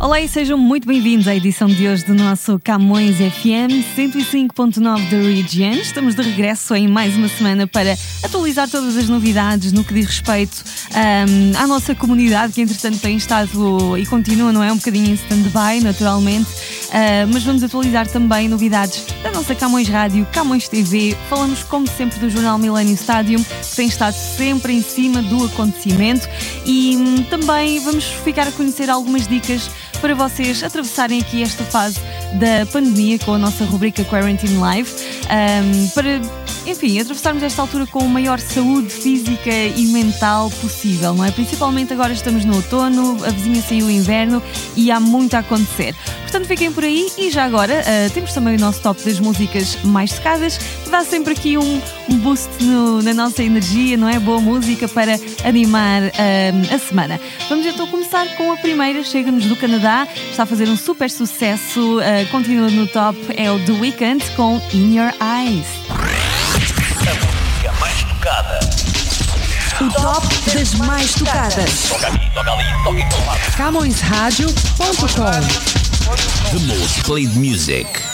Olá e sejam muito bem-vindos à edição de hoje do nosso Camões FM 105.9 da Region. Estamos de regresso em mais uma semana para atualizar todas as novidades no que diz respeito um, à nossa comunidade, que entretanto tem estado e continua, não é? Um bocadinho em stand-by, naturalmente. Uh, mas vamos atualizar também novidades da nossa Camões Rádio, Camões TV. Falamos, como sempre, do jornal Millennium Stadium, que tem estado sempre em cima do acontecimento. E um, também vamos ficar a conhecer algumas dicas para vocês atravessarem aqui esta fase da pandemia com a nossa rubrica Quarantine Live. Um, para enfim, atravessarmos esta altura com a maior saúde física e mental possível, não é? Principalmente agora estamos no outono, a vizinha saiu o inverno e há muito a acontecer. Portanto, fiquem por aí e já agora uh, temos também o nosso top das músicas mais tocadas, que dá sempre aqui um, um boost no, na nossa energia, não é? Boa música para animar uh, a semana. Vamos então começar com a primeira, chega-nos do Canadá, está a fazer um super sucesso, uh, continua no top, é o The Weeknd com In Your Eyes. Tocada. O top das mais tocadas. Toca aqui, toca ali, toca em todo lado. CamõesRádio.com The most played music.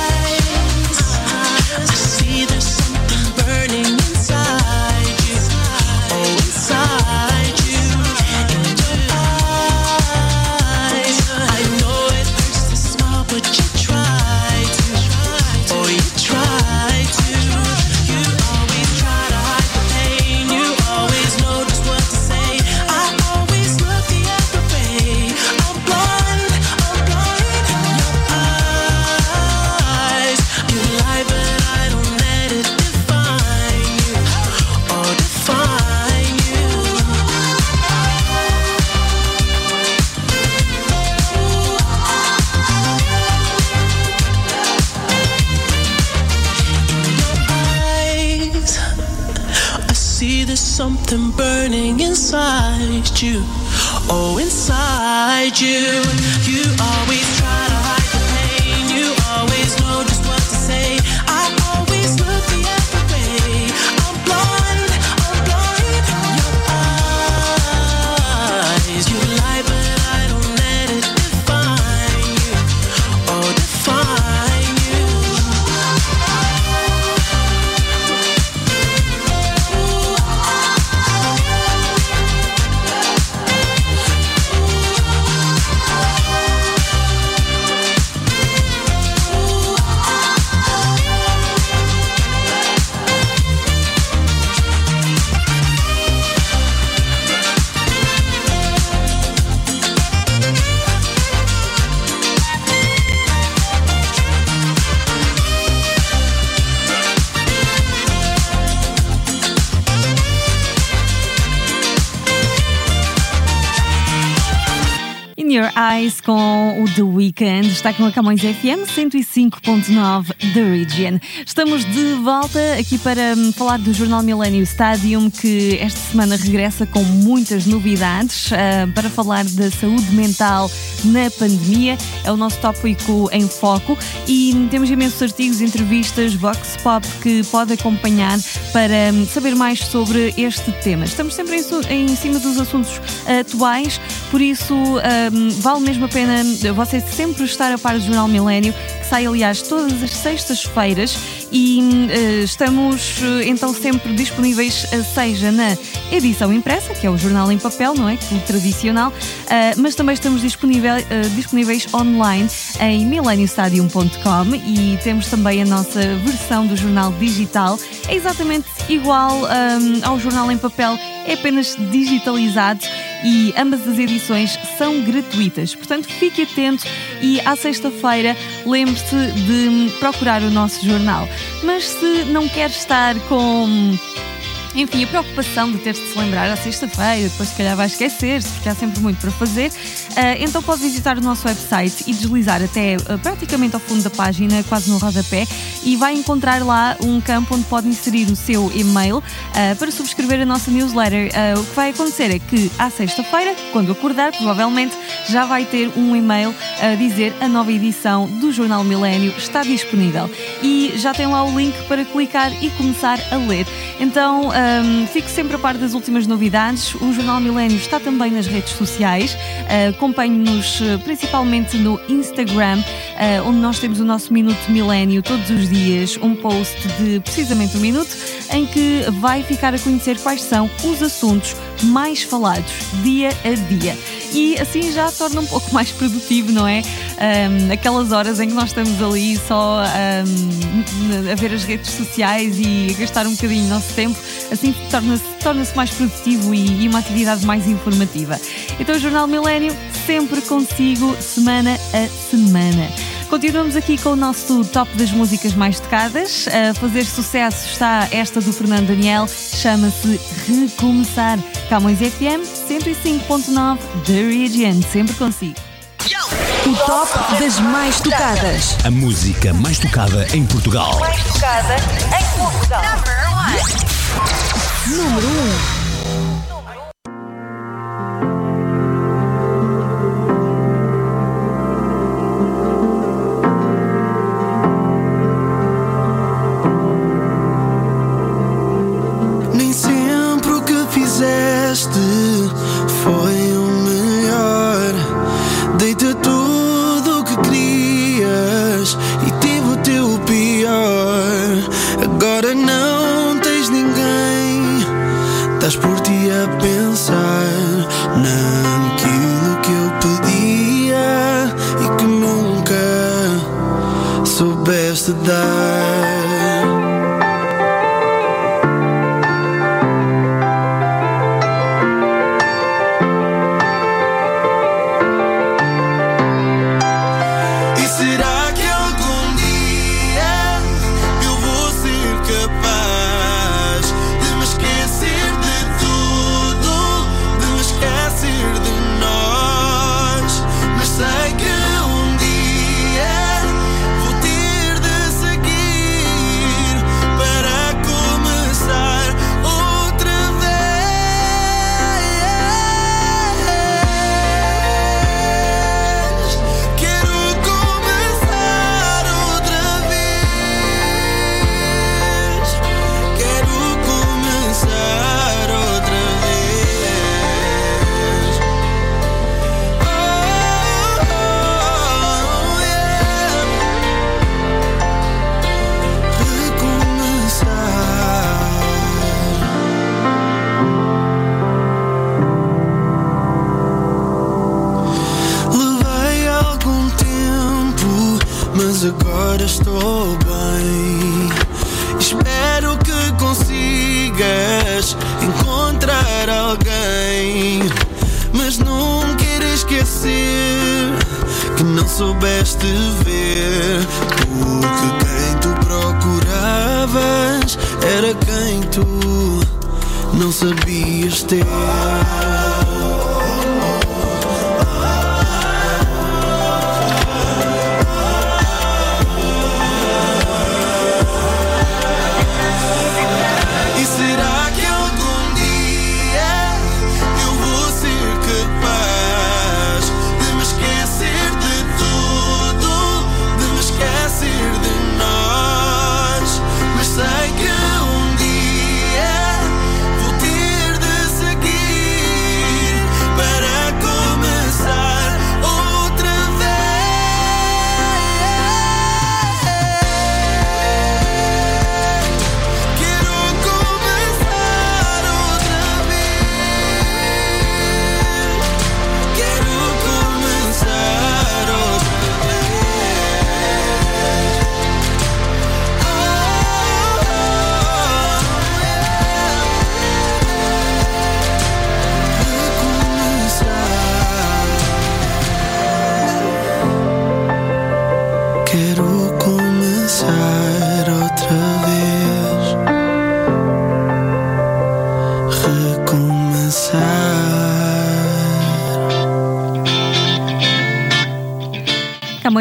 The Weeknd. Está com a Camões FM 105.9 The Region. Estamos de volta aqui para hum, falar do Jornal Millennium Stadium, que esta semana regressa com muitas novidades ah, para falar da saúde mental na pandemia. É o nosso tópico em foco e temos imensos artigos, entrevistas, vox pop que pode acompanhar para hum, saber mais sobre este tema. Estamos sempre em, em cima dos assuntos atuais, por isso hum, vale mesmo a pena você sempre estar a par do Jornal Milênio, que sai aliás todas as sextas-feiras e eh, estamos eh, então sempre disponíveis, eh, seja na edição impressa, que é o jornal em papel, não é? Que é o tradicional, eh, mas também estamos disponível, disponíveis online em mileniostadium.com e temos também a nossa versão do jornal digital. É exatamente igual hum, ao jornal em papel, é apenas digitalizado e ambas as edições são gratuitas. Portanto, fique atento e à sexta-feira lembre-se de procurar o nosso jornal. Mas se não quer estar com enfim, a preocupação de ter de se lembrar à sexta-feira, depois se calhar vai esquecer-se, porque há sempre muito para fazer. Ah, então pode visitar o nosso website e deslizar até ah, praticamente ao fundo da página, quase no rodapé, e vai encontrar lá um campo onde pode inserir o seu e-mail ah, para subscrever a nossa newsletter. O que vai acontecer é que à sexta-feira, quando acordar, provavelmente já vai ter um e-mail a dizer a nova edição do Jornal Milênio está disponível. E já tem lá o link para clicar e começar a ler. Então, fique sempre a par das últimas novidades. O Jornal Milênio está também nas redes sociais. Uh, Acompanhe-nos uh, principalmente no Instagram, uh, onde nós temos o nosso Minuto Milênio todos os dias, um post de precisamente um minuto, em que vai ficar a conhecer quais são os assuntos mais falados dia a dia. E assim já torna um pouco mais produtivo, não é? Um, aquelas horas em que nós estamos ali só um, a ver as redes sociais e a gastar um bocadinho o nosso tempo, assim torna-se torna mais produtivo e, e uma atividade mais informativa. Então o Jornal Milênio sempre consigo, semana a semana. Continuamos aqui com o nosso top das músicas mais tocadas. A fazer sucesso está esta do Fernando Daniel, chama-se Recomeçar. Camões FM 105.9 The Region, sempre consigo. O top das mais tocadas. A música mais tocada em Portugal. mais tocada em Portugal. Número 1. Esquecer que não soubeste ver. Porque quem tu procuravas era quem tu não sabias ter.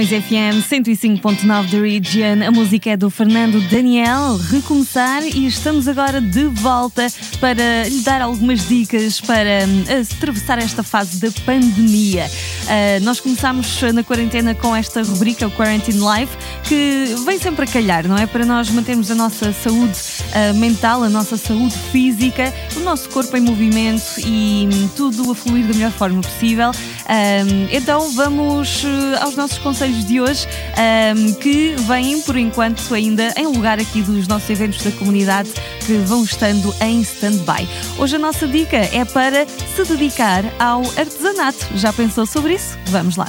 Camões FM 105.9 da Region. A música é do Fernando Daniel. Recomeçar e estamos agora de volta para lhe dar algumas dicas para hum, atravessar esta fase da pandemia. Uh, nós começámos na quarentena com esta rubrica, o Quarantine Life, que vem sempre a calhar, não é? Para nós mantermos a nossa saúde uh, mental, a nossa saúde física, o nosso corpo em movimento e hum, tudo a fluir da melhor forma possível. Um, então vamos uh, aos nossos conselhos de hoje, um, que vêm por enquanto ainda em lugar aqui dos nossos eventos da comunidade que vão estando em stand-by. Hoje a nossa dica é para se dedicar ao artesanato. Já pensou sobre isso? Vamos lá.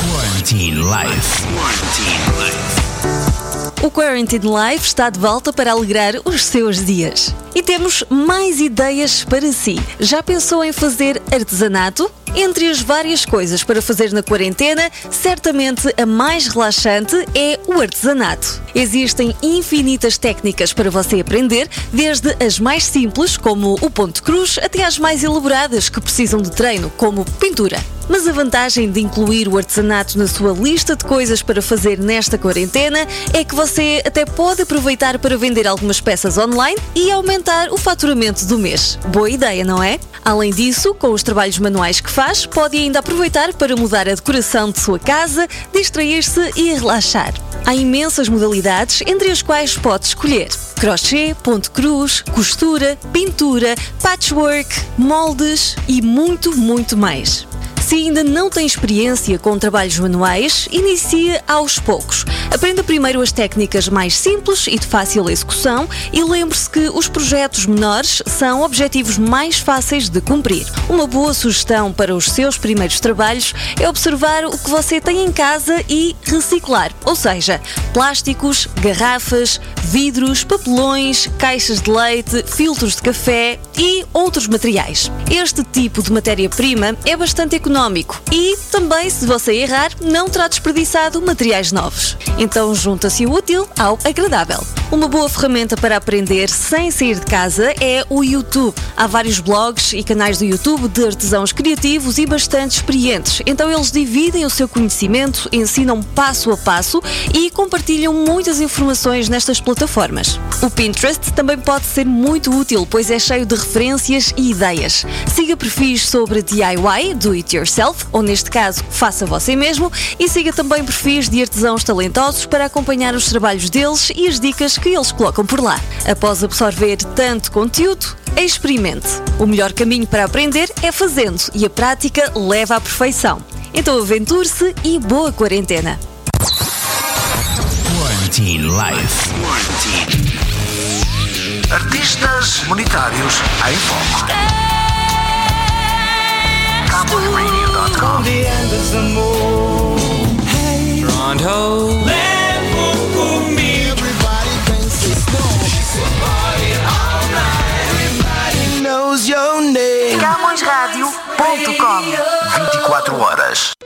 Quarantine Life. Quarantine Life. O Quarantine Life está de volta para alegrar os seus dias. E temos mais ideias para si. Já pensou em fazer artesanato? Entre as várias coisas para fazer na quarentena, certamente a mais relaxante é o artesanato. Existem infinitas técnicas para você aprender, desde as mais simples, como o ponto cruz, até às mais elaboradas que precisam de treino, como pintura. Mas a vantagem de incluir o artesanato na sua lista de coisas para fazer nesta quarentena é que você até pode aproveitar para vender algumas peças online e aumentar o faturamento do mês. Boa ideia, não é? Além disso, com os trabalhos manuais que faz, pode ainda aproveitar para mudar a decoração de sua casa, distrair-se e relaxar. Há imensas modalidades, entre as quais pode escolher crochê, ponto cruz, costura, pintura, patchwork, moldes e muito, muito mais. Se ainda não tem experiência com trabalhos manuais, inicie aos poucos. Aprenda primeiro as técnicas mais simples e de fácil execução e lembre-se que os projetos menores são objetivos mais fáceis de cumprir. Uma boa sugestão para os seus primeiros trabalhos é observar o que você tem em casa e reciclar, ou seja, plásticos, garrafas, vidros, papelões, caixas de leite, filtros de café e outros materiais. Este tipo de matéria-prima é bastante económico e também, se você errar, não terá desperdiçado materiais novos. Então junta-se o útil ao agradável. Uma boa ferramenta para aprender sem sair de casa é o YouTube. Há vários blogs e canais do YouTube de artesãos criativos e bastante experientes. Então eles dividem o seu conhecimento, ensinam passo a passo e compartilham muitas informações nestas plataformas. O Pinterest também pode ser muito útil, pois é cheio de referências e ideias. Siga perfis sobre DIY, do it yourself, ou neste caso, faça você mesmo, e siga também perfis de artesãos talentosos para acompanhar os trabalhos deles e as dicas que eles colocam por lá. Após absorver tanto conteúdo, experimente. O melhor caminho para aprender é fazendo e a prática leva à perfeição. Então aventure-se e boa quarentena! Quarantine Life. Quarantine. Artistas monetários em. Horas.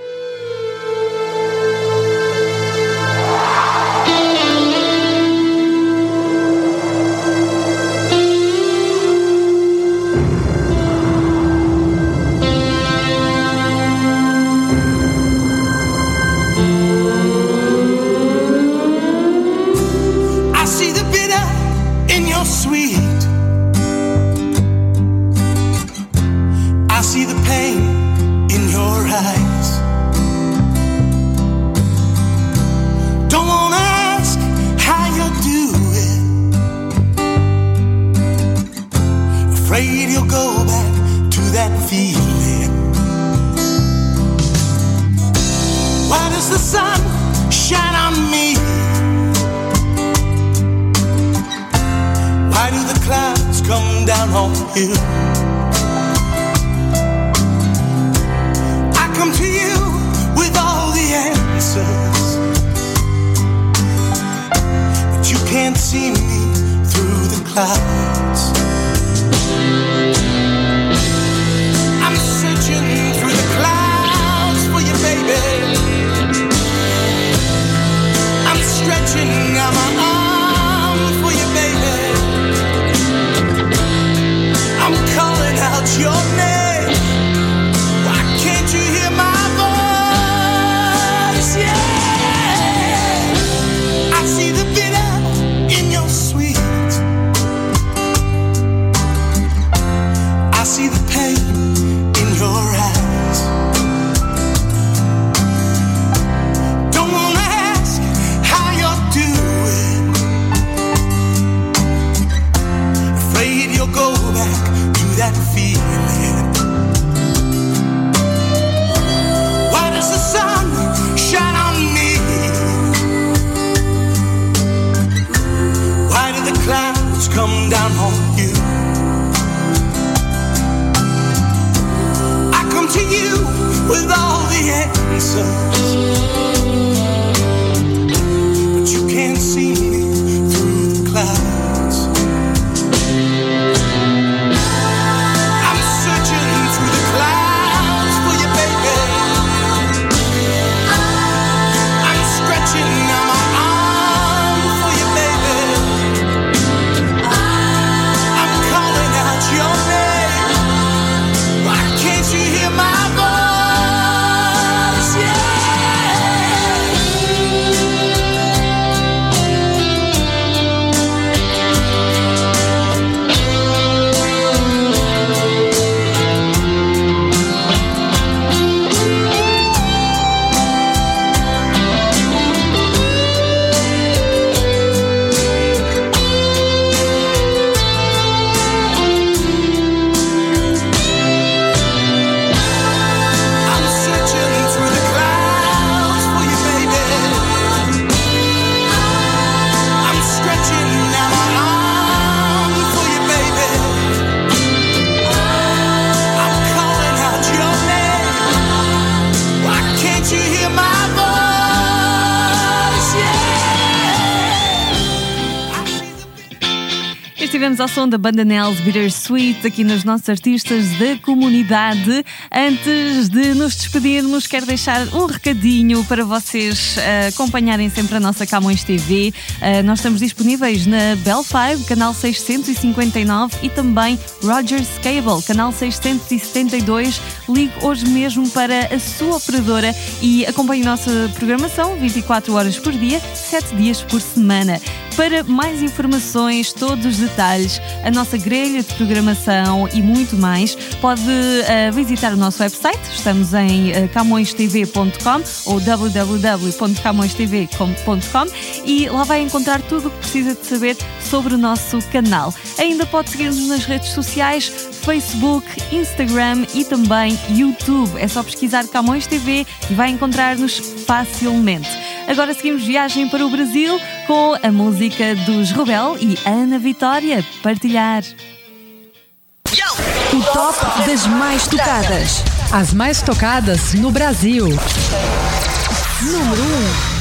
Go back to that feeling. Why does the sun shine on me? Why do the clouds come down on you? I come to you with all the answers, but you can't see me through the clouds. Estivemos ao som da banda Nels Bittersweet aqui nos nossos artistas da comunidade. Antes de nos despedirmos, quero deixar um recadinho para vocês eh, acompanharem sempre a nossa Camões TV. Eh, nós estamos disponíveis na Bell 5, canal 659 e também Rogers Cable, canal 672. Ligue hoje mesmo para a sua operadora e acompanhe nossa programação 24 horas por dia, 7 dias por semana. Para mais informações, todos os detalhes, a nossa grelha de programação e muito mais, pode eh, visitar o nosso website. Estamos em uh, camõestv.com ou www.camõestv.com e lá vai encontrar tudo o que precisa de saber sobre o nosso canal. Ainda pode seguir-nos nas redes sociais, Facebook, Instagram e também YouTube. É só pesquisar Camões TV e vai encontrar-nos facilmente. Agora seguimos viagem para o Brasil com a música dos Rebel e Ana Vitória. Partilhar. O top das mais tocadas. As mais tocadas no Brasil. Número 1.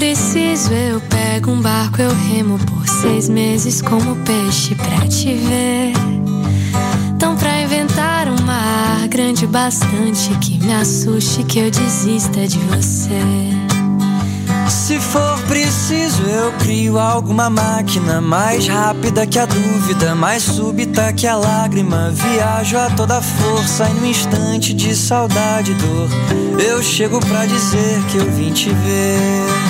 Preciso, eu pego um barco, eu remo por seis meses como peixe pra te ver. Então, pra inventar um mar grande bastante que me assuste, que eu desista de você. Se for preciso, eu crio alguma máquina mais rápida que a dúvida, mais súbita que a lágrima. Viajo a toda força e no instante de saudade e dor, eu chego pra dizer que eu vim te ver.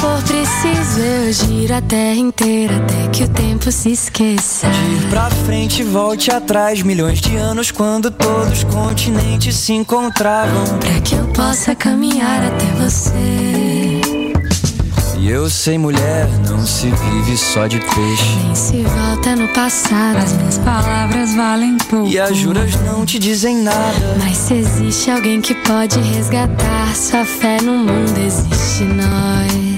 Se for preciso, eu giro a terra inteira até que o tempo se esqueça. De ir pra frente, volte atrás, milhões de anos quando todos os continentes se encontravam. Pra que eu possa caminhar até você. E eu sei, mulher, não se vive só de peixe. Nem se volta no passado. As minhas palavras valem pouco. E as juras não te dizem nada. Mas se existe alguém que pode resgatar sua fé no mundo, existe nós.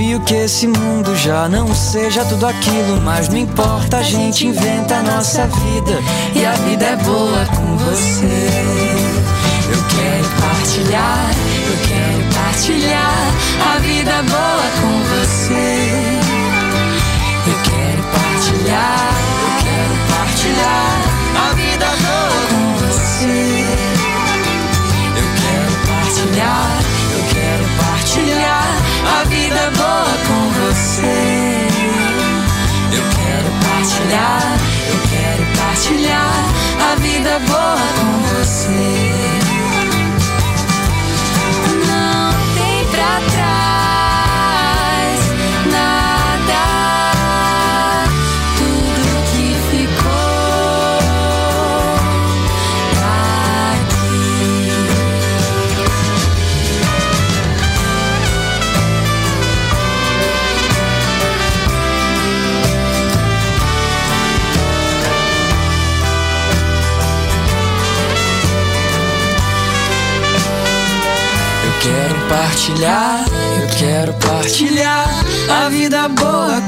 Desconfio que esse mundo já não seja tudo aquilo. Mas não importa, a gente inventa a nossa vida. E a vida é boa com você. Eu quero partilhar, eu quero partilhar a vida boa com você. Eu quero partilhar, eu quero partilhar a vida boa com você. Eu quero partilhar, vida boa com você. Eu quero partilhar, eu quero partilhar a vida boa com você. Não tem pra trás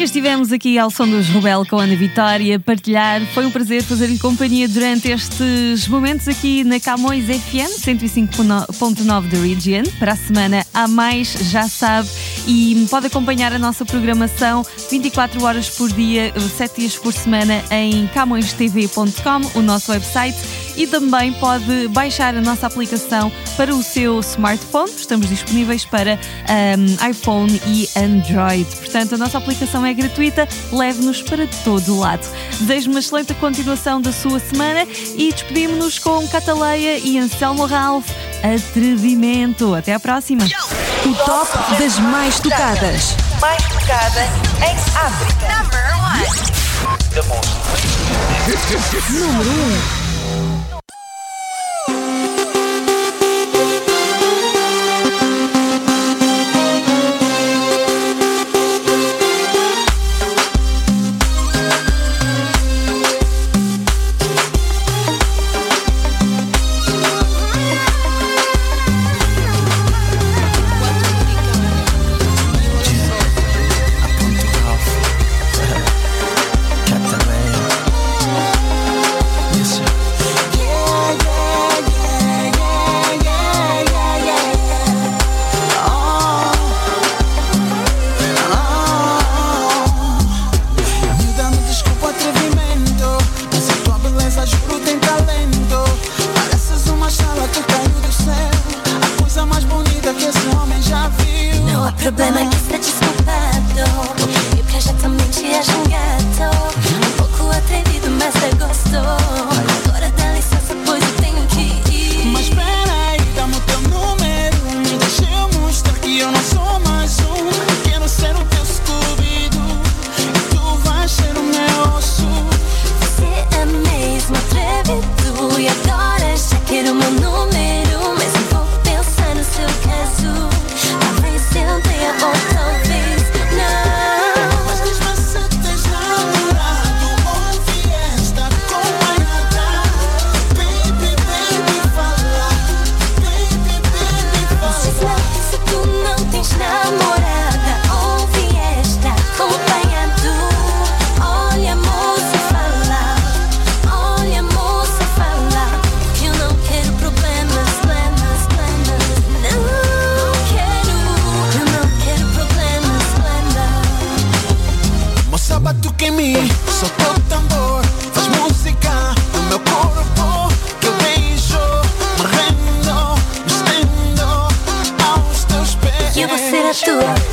E estivemos aqui ao som dos Rebel com a Ana Vitória, partilhar. Foi um prazer fazer-lhe companhia durante estes momentos aqui na Camões FM 105.9 da Region. Para a semana há mais, já sabe, e pode acompanhar a nossa programação 24 horas por dia, 7 dias por semana em camõestv.com, o nosso website. E também pode baixar a nossa aplicação para o seu smartphone. Estamos disponíveis para um, iPhone e Android. Portanto, a nossa aplicação é gratuita, leve-nos para todo o lado. Desejo uma excelente continuação da sua semana e despedimos-nos com Cataleia e Anselmo Ralph. Atrevimento. Até à próxima. O top das mais tocadas. Mais tocada em África. Número 1. Sure.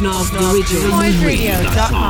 105.9 The Original. NoiseRadio.com.